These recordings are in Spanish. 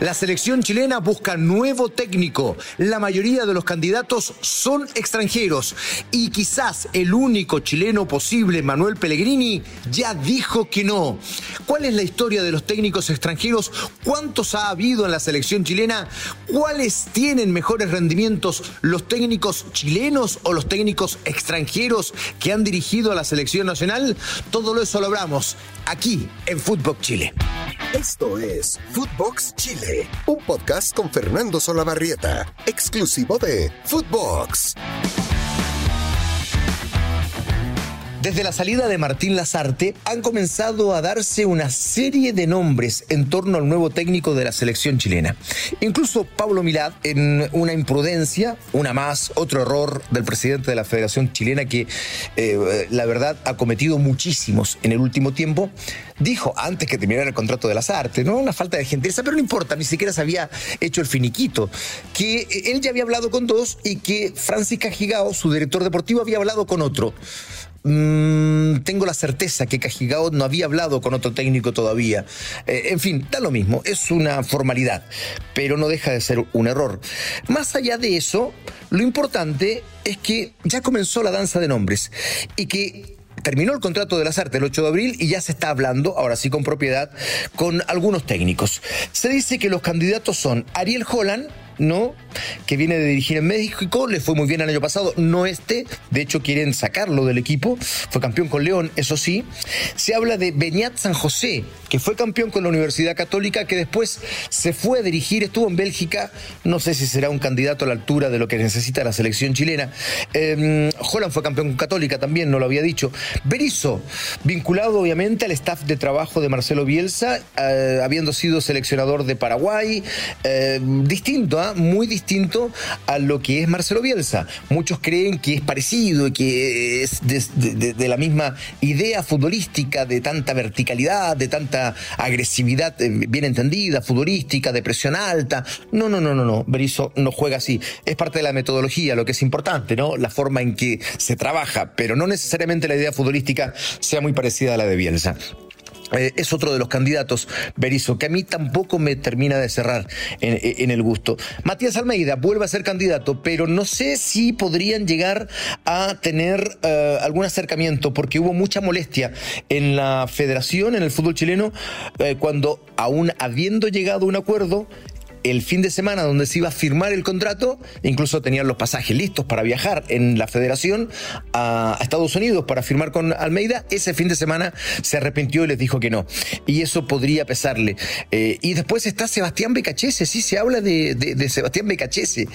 La selección chilena busca nuevo técnico. La mayoría de los candidatos son extranjeros y quizás el único chileno posible, Manuel Pellegrini, ya dijo que no. ¿Cuál es la historia de los técnicos extranjeros? ¿Cuántos ha habido en la selección chilena? ¿Cuáles tienen mejores rendimientos, los técnicos chilenos o los técnicos extranjeros que han dirigido a la selección nacional? Todo eso lo hablamos aquí en Fútbol Chile. Esto es Footbox Chile, un podcast con Fernando Solabarrieta, exclusivo de Footbox. Desde la salida de Martín Lazarte han comenzado a darse una serie de nombres en torno al nuevo técnico de la selección chilena. Incluso Pablo Milad, en una imprudencia, una más, otro error del presidente de la Federación Chilena que eh, la verdad ha cometido muchísimos en el último tiempo, dijo antes que terminara el contrato de Lazarte, ¿no? Una falta de gentileza, pero no importa, ni siquiera se había hecho el finiquito, que él ya había hablado con dos y que Francis Cajigao, su director deportivo, había hablado con otro. Mm, tengo la certeza que Cajigao no había hablado con otro técnico todavía. Eh, en fin, da lo mismo, es una formalidad, pero no deja de ser un error. Más allá de eso, lo importante es que ya comenzó la danza de nombres y que terminó el contrato de las artes el 8 de abril y ya se está hablando, ahora sí con propiedad, con algunos técnicos. Se dice que los candidatos son Ariel Holland, ¿no? Que viene de dirigir en México, le fue muy bien el año pasado, no este, de hecho quieren sacarlo del equipo, fue campeón con León, eso sí. Se habla de Beñat San José, que fue campeón con la Universidad Católica, que después se fue a dirigir, estuvo en Bélgica, no sé si será un candidato a la altura de lo que necesita la selección chilena. Eh, fue campeón con Católica también, no lo había dicho. Berizzo, vinculado obviamente al staff de trabajo de Marcelo Bielsa, eh, habiendo sido seleccionador de Paraguay, eh, distinto, muy distinto a lo que es Marcelo Bielsa. Muchos creen que es parecido que es de, de la misma idea futbolística, de tanta verticalidad, de tanta agresividad eh, bien entendida, futbolística, de presión alta. No, no, no, no, no. Berizzo no juega así. Es parte de la metodología, lo que es importante, ¿no? La forma en que se trabaja, pero no necesariamente la idea futbolística sea muy parecida a la de Bielsa. Eh, es otro de los candidatos, Berizzo, que a mí tampoco me termina de cerrar en, el gusto. Matías Almeida vuelve a ser candidato, pero no sé si podrían llegar a tener eh, algún acercamiento, porque hubo mucha molestia en la federación, en el fútbol chileno, eh, cuando aún habiendo llegado a un acuerdo, el fin de semana donde se iba a firmar el contrato, incluso tenían los pasajes listos para viajar en la federación a, Estados Unidos para firmar con Almeida, ese fin de semana se arrepintió y les dijo que no. Y eso podría pesarle. Eh, y después está Sebastián Becachese, sí se habla de, Sebastián Becachese,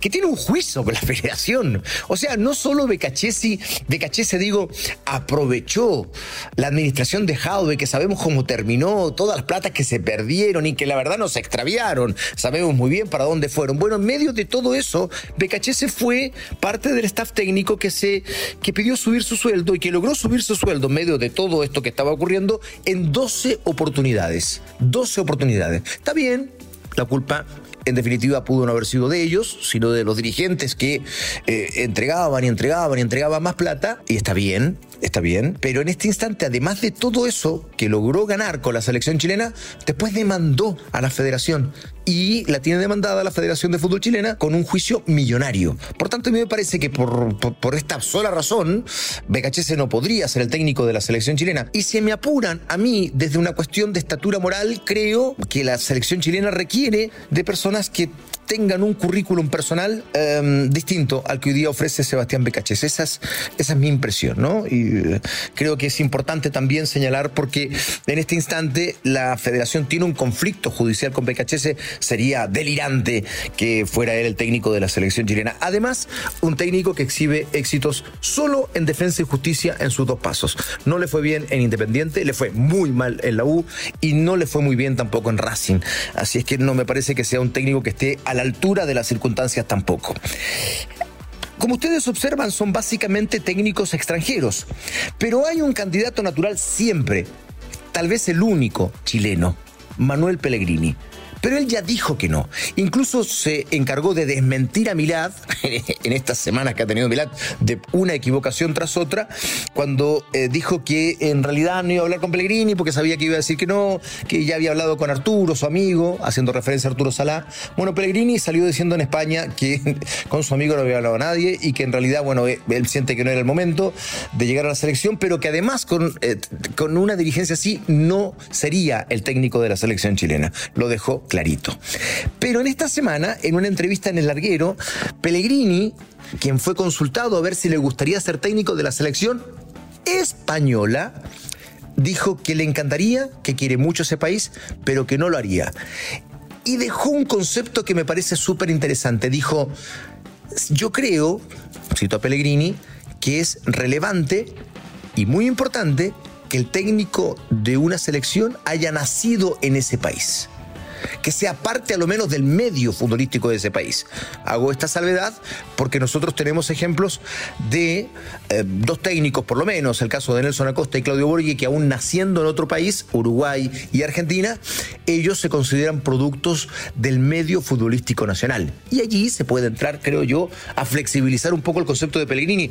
que tiene un juicio con la federación. O sea, no solo Becachese, Becachese digo, aprovechó la administración de Jaude, que sabemos cómo terminó, todas las platas que se perdieron y que la verdad no se extraviaron sabemos muy bien para dónde fueron. Bueno, en medio de todo eso, Becachese fue parte del staff técnico que, se, que pidió subir su sueldo y que logró subir su sueldo en medio de todo esto que estaba ocurriendo en 12 oportunidades. 12 oportunidades. Está bien, la culpa en definitiva pudo no haber sido de ellos, sino de los dirigentes que eh, entregaban y entregaban y entregaban más plata, y está bien, está bien, pero en este instante, además de todo eso que logró ganar con la selección chilena, después demandó a la federación y la tiene demandada la Federación de Fútbol Chilena con un juicio millonario. Por tanto, a mí me parece que por, por, esta sola razón, Becachese no podría ser el técnico de la selección chilena. Y si me apuran a mí desde una cuestión de estatura moral, creo que la selección chilena requiere de personas que tengan un currículum personal em, distinto al que hoy día ofrece Sebastián Becaches. Esa es, esa es mi impresión, ¿no? Y eh, creo que es importante también señalar porque en este instante la federación tiene un conflicto judicial con Becachese. Sería delirante que fuera él el técnico de la selección chilena. Además, un técnico que exhibe éxitos solo en defensa y justicia en sus dos pasos. No le fue bien en Independiente, le fue muy mal en la U y no le fue muy bien tampoco en Racing. Así es que no me parece que sea un técnico que esté a la altura de las circunstancias tampoco. Como ustedes observan, son básicamente técnicos extranjeros, pero hay un candidato natural siempre, tal vez el único chileno, Manuel Pellegrini. Pero él ya dijo que no. Incluso se encargó de desmentir a Milad en estas semanas que ha tenido Milad de una equivocación tras otra, cuando eh, dijo que en realidad no iba a hablar con Pellegrini porque sabía que iba a decir que no, que ya había hablado con Arturo, su amigo, haciendo referencia a Arturo Salá. Bueno, Pellegrini salió diciendo en España que con su amigo no había hablado nadie y que en realidad, bueno, eh, él siente que no era el momento de llegar a la selección, pero que además con, eh, con una dirigencia así no sería el técnico de la selección chilena. Lo dejó clarito. Pero en esta semana, en una entrevista en el larguero, Pellegrini, quien fue consultado a ver si le gustaría ser técnico de la selección española, dijo que le encantaría, que quiere mucho ese país, pero que no lo haría. Y dejó un concepto que me parece súper interesante. Dijo, yo creo, cito a Pellegrini, que es relevante y muy importante que el técnico de una selección haya nacido en ese país que sea parte a lo menos del medio futbolístico de ese país. Hago esta salvedad porque nosotros tenemos ejemplos de eh, dos técnicos, por lo menos, el caso de Nelson Acosta y Claudio Borghi, que aún naciendo en otro país, Uruguay y Argentina, ellos se consideran productos del medio futbolístico nacional. Y allí se puede entrar, creo yo, a flexibilizar un poco el concepto de Pellegrini,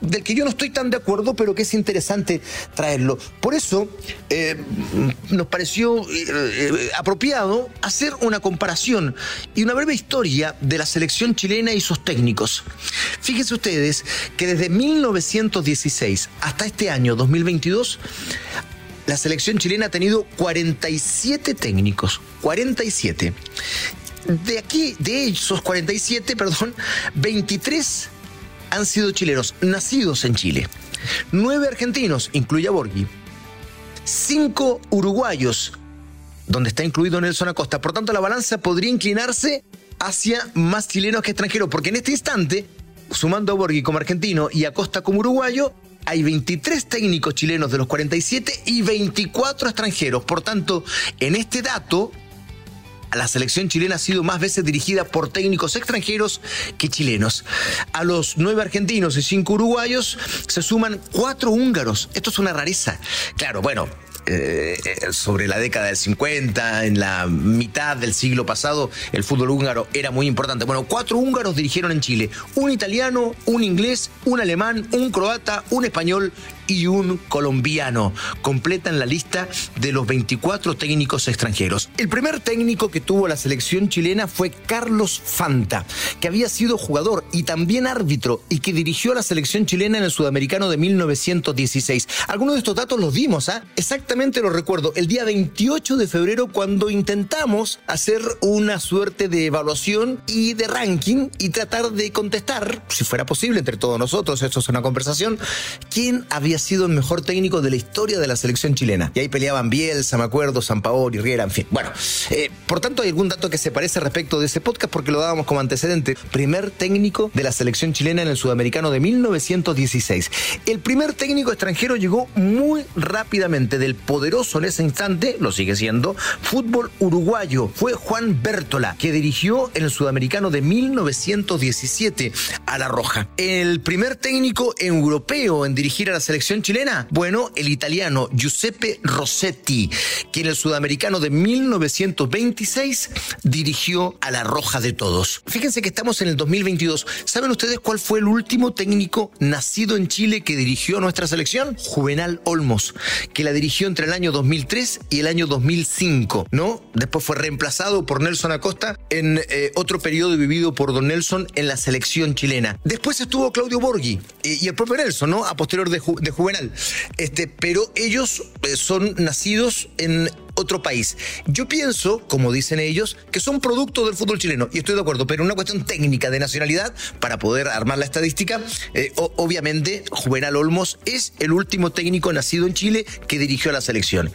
del que yo no estoy tan de acuerdo, pero que es interesante traerlo. Por eso eh, nos pareció eh, apropiado hacer una comparación y una breve historia de la selección chilena y sus técnicos. Fíjense ustedes que desde 1916 hasta este año 2022, la selección chilena ha tenido 47 técnicos, 47. De aquí, de esos 47, perdón, 23 han sido chilenos, nacidos en Chile. 9 argentinos, incluye a Borghi. 5 uruguayos, donde está incluido Nelson Acosta. Por tanto, la balanza podría inclinarse hacia más chilenos que extranjeros, porque en este instante, sumando a Borghi como argentino y Acosta como uruguayo, hay 23 técnicos chilenos de los 47 y 24 extranjeros. Por tanto, en este dato, la selección chilena ha sido más veces dirigida por técnicos extranjeros que chilenos. A los nueve argentinos y cinco uruguayos se suman cuatro húngaros. Esto es una rareza. Claro, bueno, eh, sobre la década del 50, en la mitad del siglo pasado, el fútbol húngaro era muy importante. Bueno, cuatro húngaros dirigieron en Chile, un italiano, un inglés, un alemán, un croata, un español y un colombiano. Completan la lista de los 24 técnicos extranjeros. El primer técnico que tuvo la selección chilena fue Carlos Fanta, que había sido jugador y también árbitro y que dirigió a la selección chilena en el sudamericano de 1916. Algunos de estos datos los dimos, ¿ah? Exactamente lo recuerdo, el día 28 de febrero cuando intentamos hacer una suerte de evaluación y de ranking y tratar de contestar, si fuera posible entre todos nosotros, esto es una conversación, quién había sido el mejor técnico de la historia de la selección chilena. Y ahí peleaban Bielsa, me acuerdo, y Riera, en fin. Bueno, eh, por tanto hay algún dato que se parece respecto de ese podcast porque lo dábamos como antecedente. Primer técnico de la selección chilena en el sudamericano de 1916. El primer técnico extranjero llegó muy rápidamente del poderoso en ese instante, lo sigue siendo, fútbol uruguayo. Fue Juan Bértola, que dirigió en el sudamericano de 1917 a La Roja. El primer técnico europeo en dirigir a la selección chilena? Bueno, el italiano Giuseppe Rossetti, que en el sudamericano de 1926 dirigió a la Roja de Todos. Fíjense que estamos en el 2022. ¿Saben ustedes cuál fue el último técnico nacido en Chile que dirigió nuestra selección? Juvenal Olmos, que la dirigió entre el año 2003 y el año 2005, ¿no? Después fue reemplazado por Nelson Acosta en eh, otro periodo vivido por Don Nelson en la selección chilena. Después estuvo Claudio Borghi eh, y el propio Nelson, ¿no? A posterior de, de Juvenal. Este, pero ellos eh, son nacidos en otro país. Yo pienso, como dicen ellos, que son producto del fútbol chileno, y estoy de acuerdo, pero una cuestión técnica de nacionalidad, para poder armar la estadística, eh, obviamente Juvenal Olmos es el último técnico nacido en Chile que dirigió a la selección.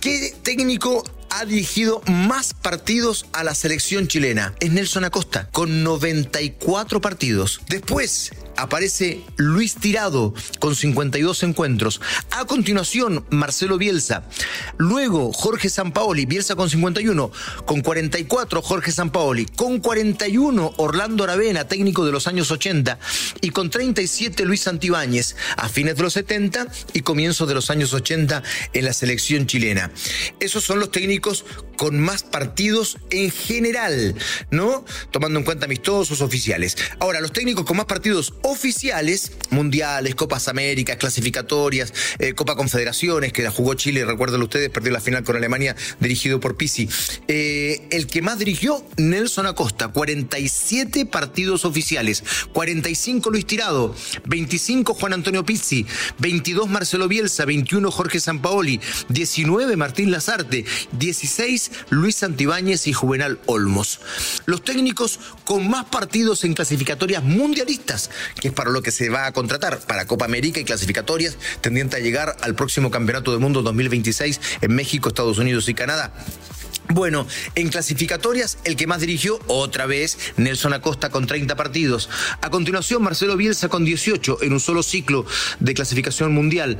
¿Qué técnico ha dirigido más partidos a la selección chilena? Es Nelson Acosta, con 94 partidos. Después, aparece Luis Tirado con 52 encuentros. A continuación, Marcelo Bielsa. Luego, Jorge Sampaoli, Bielsa con 51. Con 44, Jorge Sampaoli. Con 41, Orlando Aravena, técnico de los años 80. Y con 37, Luis Santibáñez, a fines de los 70 y comienzos de los años 80 en la selección chilena. Esos son los técnicos con más partidos en general, ¿no? Tomando en cuenta amistosos oficiales. Ahora, los técnicos con más partidos oficiales, mundiales, Copas Américas, clasificatorias, eh, Copa Confederaciones, que la jugó Chile, recuerden ustedes, perdió la final con Alemania, dirigido por Pisi. Eh, el que más dirigió, Nelson Acosta, 47 partidos oficiales, 45 Luis Tirado, 25 Juan Antonio Pizzi, 22 Marcelo Bielsa, 21 Jorge Sampaoli, 19 Martín Lazarte, 16 Luis Santibáñez y Juvenal Olmos. Los técnicos con más partidos en clasificatorias mundialistas, es para lo que se va a contratar, para Copa América y clasificatorias, tendiente a llegar al próximo Campeonato del Mundo 2026 en México, Estados Unidos y Canadá. Bueno, en clasificatorias, el que más dirigió, otra vez, Nelson Acosta con 30 partidos. A continuación, Marcelo Bielsa con 18 en un solo ciclo de clasificación mundial.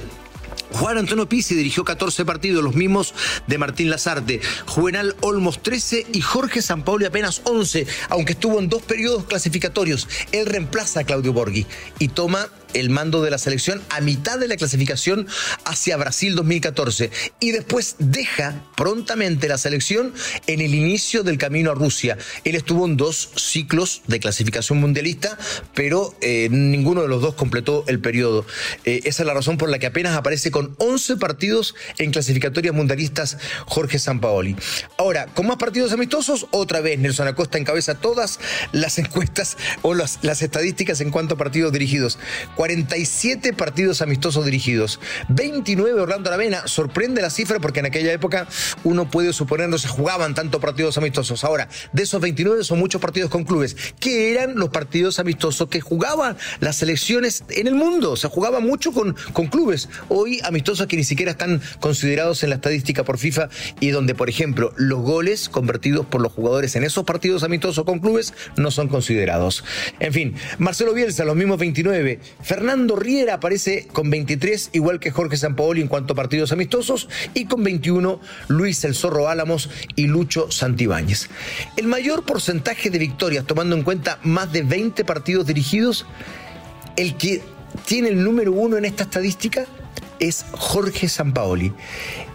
Juan Antonio Pizzi dirigió 14 partidos, los mismos de Martín Lazarte. Juvenal Olmos 13 y Jorge Sampaoli apenas 11, aunque estuvo en dos periodos clasificatorios. Él reemplaza a Claudio Borghi y toma el mando de la selección a mitad de la clasificación hacia Brasil 2014 y después deja prontamente la selección en el inicio del camino a Rusia. Él estuvo en dos ciclos de clasificación mundialista, pero eh, ninguno de los dos completó el periodo. Eh, esa es la razón por la que apenas aparece con 11 partidos en clasificatorias mundialistas Jorge Sampaoli. Ahora, con más partidos amistosos, otra vez Nelson Acosta encabeza todas las encuestas o las, las estadísticas en cuanto a partidos dirigidos. 47 partidos amistosos dirigidos. 29 Orlando Aravena. Sorprende la cifra porque en aquella época uno puede suponer no se jugaban tantos partidos amistosos. Ahora, de esos 29 son muchos partidos con clubes. que eran los partidos amistosos que jugaban las selecciones en el mundo? Se jugaba mucho con, con clubes. Hoy amistosos que ni siquiera están considerados en la estadística por FIFA y donde, por ejemplo, los goles convertidos por los jugadores en esos partidos amistosos con clubes no son considerados. En fin, Marcelo Bielsa, los mismos 29. Fernando Riera aparece con 23, igual que Jorge Sampaoli en cuanto a partidos amistosos, y con 21 Luis El Zorro Álamos y Lucho Santibáñez. El mayor porcentaje de victorias, tomando en cuenta más de 20 partidos dirigidos, el que tiene el número uno en esta estadística es Jorge Sampaoli.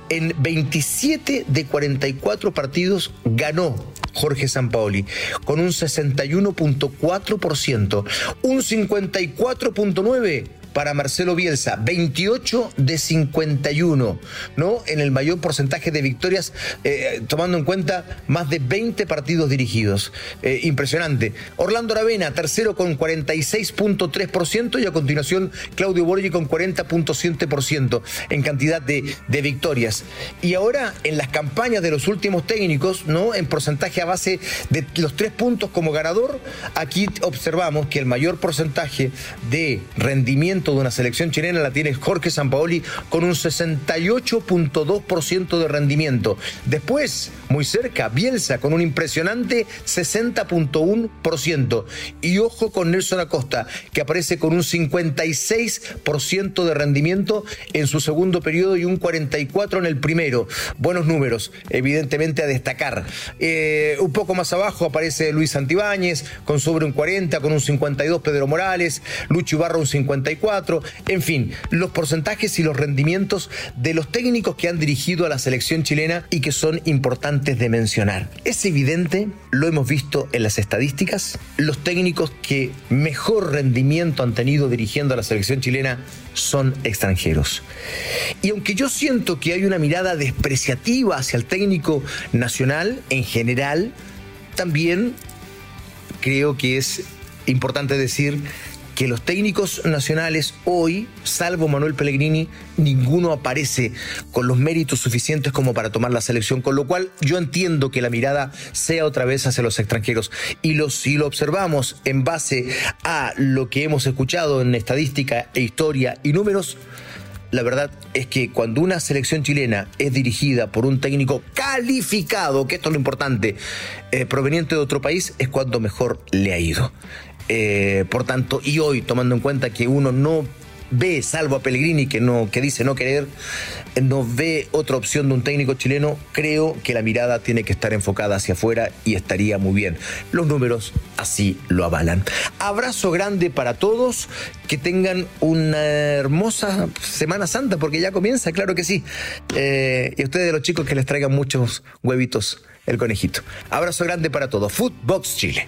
En 27 de 44 partidos ganó Jorge Sampaoli, con un 61.4%, un 54.9% para Marcelo Bielsa, 28 de 51, ¿no? En el mayor porcentaje de victorias, eh, tomando en cuenta más de 20 partidos dirigidos. Eh, impresionante. Orlando Aravena, tercero con 46.3% y a continuación Claudio Borgi con 40.7% en cantidad de, de victorias. Y ahora en las campañas de los últimos técnicos, ¿no? En porcentaje a base de los tres puntos como ganador, aquí observamos que el mayor porcentaje de rendimiento de una selección chilena la tiene Jorge Sampaoli con un 68.2% de rendimiento. Después, muy cerca, Bielsa con un impresionante 60.1%. Y ojo con Nelson Acosta, que aparece con un 56% de rendimiento en su segundo periodo y un 44% en el primero. Buenos números, evidentemente a destacar. Eh, un poco más abajo aparece Luis Santibáñez con sobre un 40, con un 52 Pedro Morales, Lucho Ibarra un 54 en fin, los porcentajes y los rendimientos de los técnicos que han dirigido a la selección chilena y que son importantes de mencionar. Es evidente, lo hemos visto en las estadísticas, los técnicos que mejor rendimiento han tenido dirigiendo a la selección chilena son extranjeros. Y aunque yo siento que hay una mirada despreciativa hacia el técnico nacional en general, también creo que es importante decir que los técnicos nacionales hoy, salvo Manuel Pellegrini, ninguno aparece con los méritos suficientes como para tomar la selección, con lo cual yo entiendo que la mirada sea otra vez hacia los extranjeros. Y si lo observamos en base a lo que hemos escuchado en estadística e historia y números, la verdad es que cuando una selección chilena es dirigida por un técnico calificado, que esto es lo importante, eh, proveniente de otro país, es cuando mejor le ha ido. Eh, por tanto, y hoy, tomando en cuenta que uno no ve, salvo a Pellegrini, que, no, que dice no querer, no ve otra opción de un técnico chileno, creo que la mirada tiene que estar enfocada hacia afuera y estaría muy bien. Los números así lo avalan. Abrazo grande para todos, que tengan una hermosa Semana Santa, porque ya comienza, claro que sí. Eh, y a ustedes, los chicos, que les traigan muchos huevitos el conejito. Abrazo grande para todos. Footbox Chile.